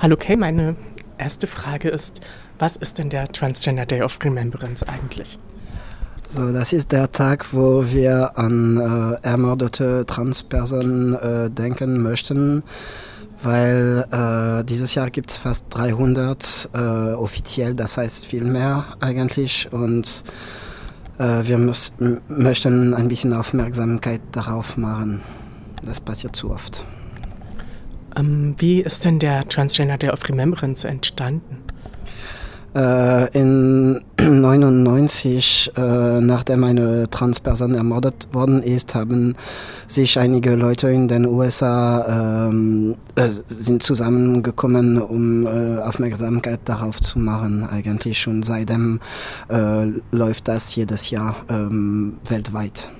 Hallo Kay, meine erste Frage ist, was ist denn der Transgender Day of Remembrance eigentlich? So, das ist der Tag, wo wir an äh, ermordete Transpersonen äh, denken möchten, weil äh, dieses Jahr gibt es fast 300 äh, offiziell, das heißt viel mehr eigentlich und äh, wir möchten ein bisschen Aufmerksamkeit darauf machen. Das passiert zu oft. Ähm, wie ist denn der Transgender Day of Remembrance entstanden? Äh, in 99, äh, nachdem eine Transperson ermordet worden ist, haben sich einige Leute in den USA ähm, äh, sind zusammengekommen, um äh, Aufmerksamkeit darauf zu machen. Eigentlich schon seitdem äh, läuft das jedes Jahr ähm, weltweit.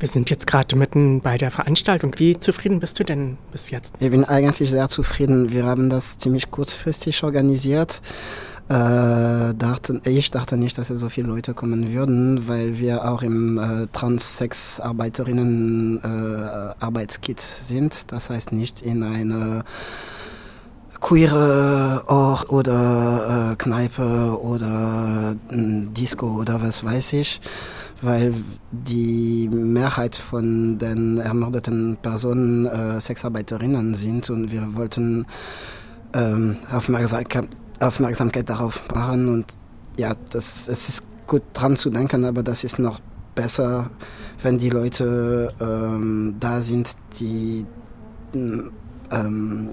Wir sind jetzt gerade mitten bei der Veranstaltung. Wie zufrieden bist du denn bis jetzt? Ich bin eigentlich sehr zufrieden. Wir haben das ziemlich kurzfristig organisiert. Äh, dachten, ich dachte nicht, dass so viele Leute kommen würden, weil wir auch im äh, Trans-Sex-Arbeiterinnen äh, sind. Das heißt nicht in eine queere Ort oder äh, Kneipe oder Disco oder was weiß ich, weil die Mehrheit von den ermordeten Personen äh, Sexarbeiterinnen sind und wir wollten ähm, Aufmerksamkeit Aufmerksamkeit darauf machen und ja, das, es ist gut dran zu denken, aber das ist noch besser, wenn die Leute ähm, da sind, die ähm,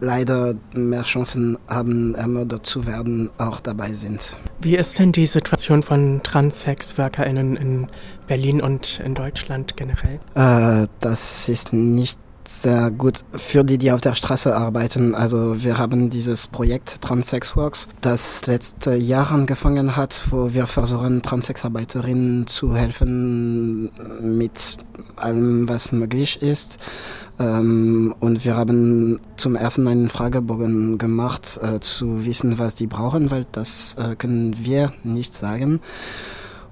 leider mehr Chancen haben, ermordet zu werden, auch dabei sind. Wie ist denn die Situation von Transex-WorkerInnen in Berlin und in Deutschland generell? Äh, das ist nicht sehr gut für die, die auf der Straße arbeiten. Also wir haben dieses Projekt Transsex Works, das letzte Jahr angefangen hat, wo wir versuchen, Transsexarbeiterinnen zu helfen mit allem, was möglich ist. Ähm, und wir haben zum ersten einen Fragebogen gemacht, äh, zu wissen, was die brauchen, weil das äh, können wir nicht sagen.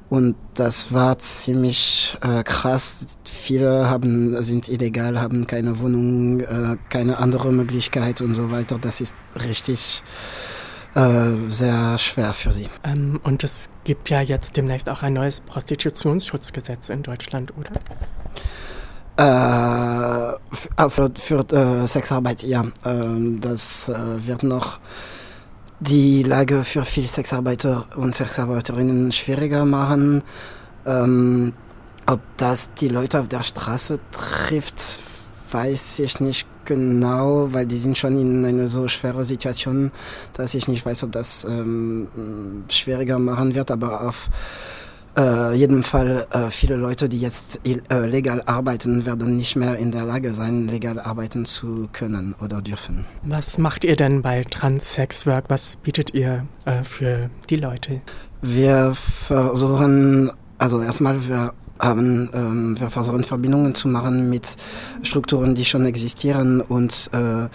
Und das war ziemlich äh, krass. Viele haben, sind illegal, haben keine Wohnung, äh, keine andere Möglichkeit und so weiter. Das ist richtig äh, sehr schwer für sie. Ähm, und es gibt ja jetzt demnächst auch ein neues Prostitutionsschutzgesetz in Deutschland, oder? Äh, für, für äh, Sexarbeit, ja. Ähm, das äh, wird noch die Lage für viele Sexarbeiter und Sexarbeiterinnen schwieriger machen. Ähm, ob das die Leute auf der Straße trifft, weiß ich nicht genau, weil die sind schon in einer so schweren Situation, dass ich nicht weiß, ob das ähm, schwieriger machen wird, aber auf äh, jeden Fall äh, viele Leute, die jetzt äh, legal arbeiten, werden nicht mehr in der Lage sein, legal arbeiten zu können oder dürfen. Was macht ihr denn bei Transsexwork? Was bietet ihr äh, für die Leute? Wir versuchen, also erstmal, wir haben, ähm, wir versuchen Verbindungen zu machen mit Strukturen, die schon existieren und äh,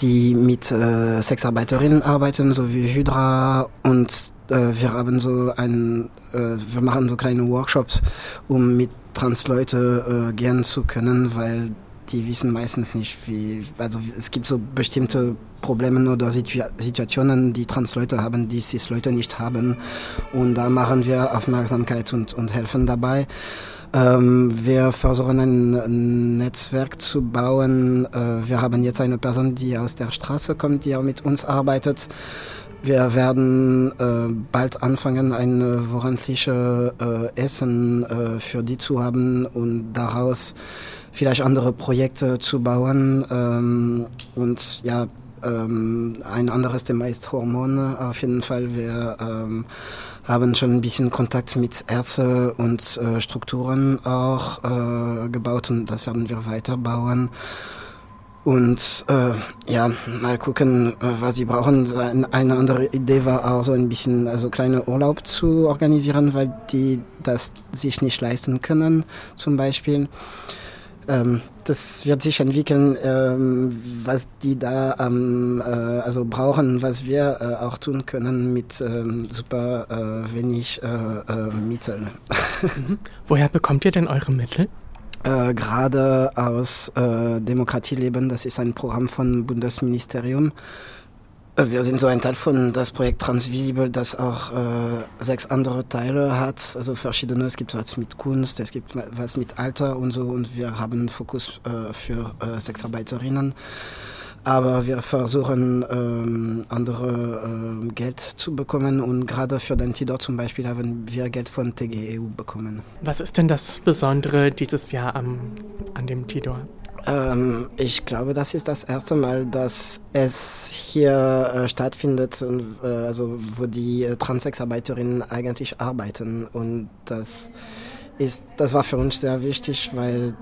die mit äh, Sexarbeiterinnen arbeiten, so wie Hydra und wir haben so ein, äh, wir machen so kleine Workshops, um mit Transleute äh, gehen zu können, weil die wissen meistens nicht, wie, also es gibt so bestimmte Probleme oder Situ Situationen, die Transleute haben, die Cis-Leute nicht haben. Und da machen wir Aufmerksamkeit und, und helfen dabei. Ähm, wir versuchen ein Netzwerk zu bauen. Äh, wir haben jetzt eine Person, die aus der Straße kommt, die auch mit uns arbeitet. Wir werden äh, bald anfangen, ein wöchentliches äh, Essen äh, für die zu haben und daraus vielleicht andere Projekte zu bauen. Ähm, und ja, ähm, ein anderes Thema ist Hormone. Auf jeden Fall, wir ähm, haben schon ein bisschen Kontakt mit Ärzten und äh, Strukturen auch äh, gebaut und das werden wir weiterbauen. Und äh, ja, mal gucken, äh, was sie brauchen. Eine andere Idee war auch so ein bisschen, also kleine Urlaub zu organisieren, weil die das sich nicht leisten können, zum Beispiel. Ähm, das wird sich entwickeln, ähm, was die da ähm, äh, also brauchen, was wir äh, auch tun können mit ähm, super äh, wenig äh, Mitteln. Mhm. Woher bekommt ihr denn eure Mittel? Äh, gerade aus äh, Demokratie leben. Das ist ein Programm von Bundesministerium. Äh, wir sind so ein Teil von das Projekt Transvisible, das auch äh, sechs andere Teile hat, also verschiedene. Es gibt was mit Kunst, es gibt was mit Alter und so und wir haben Fokus äh, für äh, Sexarbeiterinnen. Aber wir versuchen ähm, andere äh, Geld zu bekommen und gerade für den Tidor zum Beispiel haben wir Geld von TGEU bekommen. Was ist denn das Besondere dieses Jahr am, an dem Tidor? Ähm, ich glaube, das ist das erste Mal, dass es hier äh, stattfindet, und, äh, also wo die äh, Transsexarbeiterinnen eigentlich arbeiten. Und das ist, das war für uns sehr wichtig, weil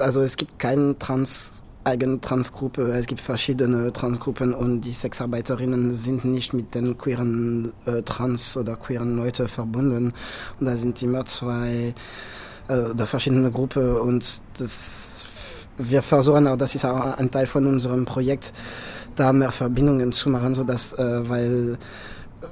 also es gibt keinen Trans eigene Transgruppe. Es gibt verschiedene Transgruppen und die Sexarbeiterinnen sind nicht mit den queeren äh, Trans- oder queeren Leuten verbunden. Und da sind immer zwei äh, oder verschiedene Gruppen und das, wir versuchen auch, das ist auch ein Teil von unserem Projekt, da mehr Verbindungen zu machen, so dass, äh, weil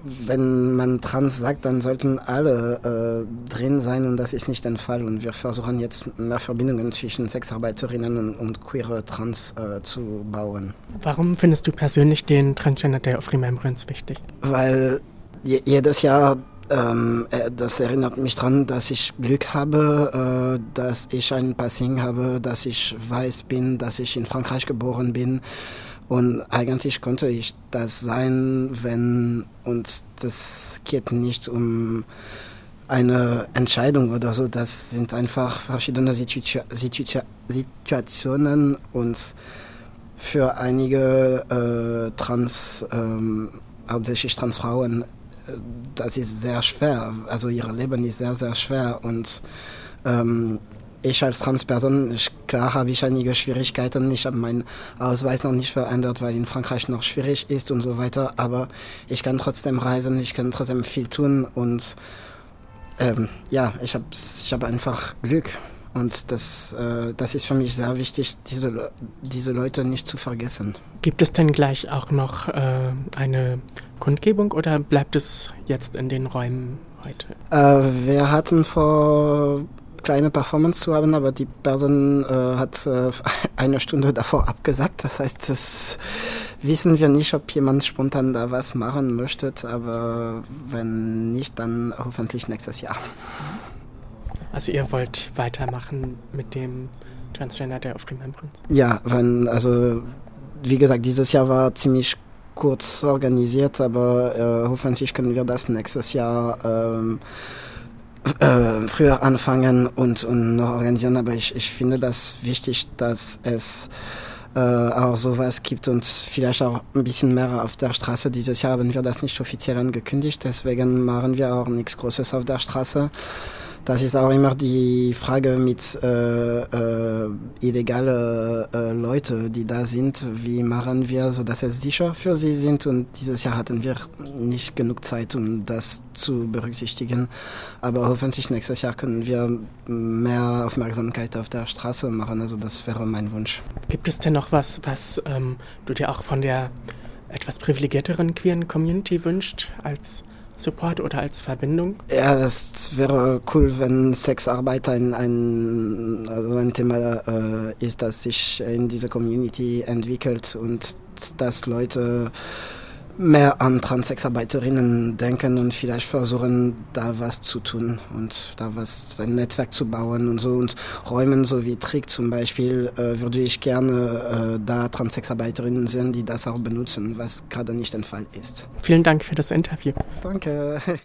wenn man trans sagt, dann sollten alle äh, drin sein und das ist nicht der Fall. Und wir versuchen jetzt mehr Verbindungen zwischen Sexarbeiterinnen und, und queere Trans äh, zu bauen. Warum findest du persönlich den Transgender Day of Remembrance wichtig? Weil jedes Jahr ähm, äh, das erinnert mich daran, dass ich Glück habe, äh, dass ich ein Passing habe, dass ich weiß bin, dass ich in Frankreich geboren bin und eigentlich konnte ich das sein, wenn, und das geht nicht um eine Entscheidung oder so, das sind einfach verschiedene Situ Situ Situationen und für einige äh, Trans, ähm, hauptsächlich Transfrauen, äh, das ist sehr schwer. Also ihr Leben ist sehr, sehr schwer und ähm, ich als Transperson, ich, klar habe ich einige Schwierigkeiten. Ich habe meinen Ausweis noch nicht verändert, weil in Frankreich noch schwierig ist und so weiter. Aber ich kann trotzdem reisen, ich kann trotzdem viel tun und ähm, ja, ich habe ich hab einfach Glück. Und das, äh, das ist für mich sehr wichtig, diese, diese Leute nicht zu vergessen. Gibt es denn gleich auch noch äh, eine Kundgebung oder bleibt es jetzt in den Räumen heute? Äh, wir hatten vor kleine Performance zu haben, aber die Person äh, hat äh, eine Stunde davor abgesagt. Das heißt, das wissen wir nicht, ob jemand spontan da was machen möchte, aber wenn nicht, dann hoffentlich nächstes Jahr. Also ihr wollt weitermachen mit dem Transgender Day of Remembrance? Ja, wenn, also wie gesagt, dieses Jahr war ziemlich kurz organisiert, aber äh, hoffentlich können wir das nächstes Jahr ähm, äh, früher anfangen und, und noch organisieren, aber ich, ich finde das wichtig, dass es äh, auch sowas gibt und vielleicht auch ein bisschen mehr auf der Straße. Dieses Jahr haben wir das nicht offiziell angekündigt, deswegen machen wir auch nichts Großes auf der Straße. Das ist auch immer die Frage mit äh, äh, illegale äh, Leute, die da sind. Wie machen wir, so dass es sicher für sie sind? Und dieses Jahr hatten wir nicht genug Zeit, um das zu berücksichtigen. Aber hoffentlich nächstes Jahr können wir mehr Aufmerksamkeit auf der Straße machen. Also das wäre mein Wunsch. Gibt es denn noch was, was ähm, du dir auch von der etwas privilegierteren queeren Community wünscht als Support oder als Verbindung? Ja, das wäre cool, wenn Sexarbeit ein, ein, also ein Thema äh, ist, das sich in dieser Community entwickelt und dass Leute mehr an Transsexarbeiterinnen denken und vielleicht versuchen, da was zu tun und da was, ein Netzwerk zu bauen und so. Und Räumen, so wie Trick zum Beispiel, äh, würde ich gerne äh, da Transsexarbeiterinnen sehen, die das auch benutzen, was gerade nicht der Fall ist. Vielen Dank für das Interview. Danke.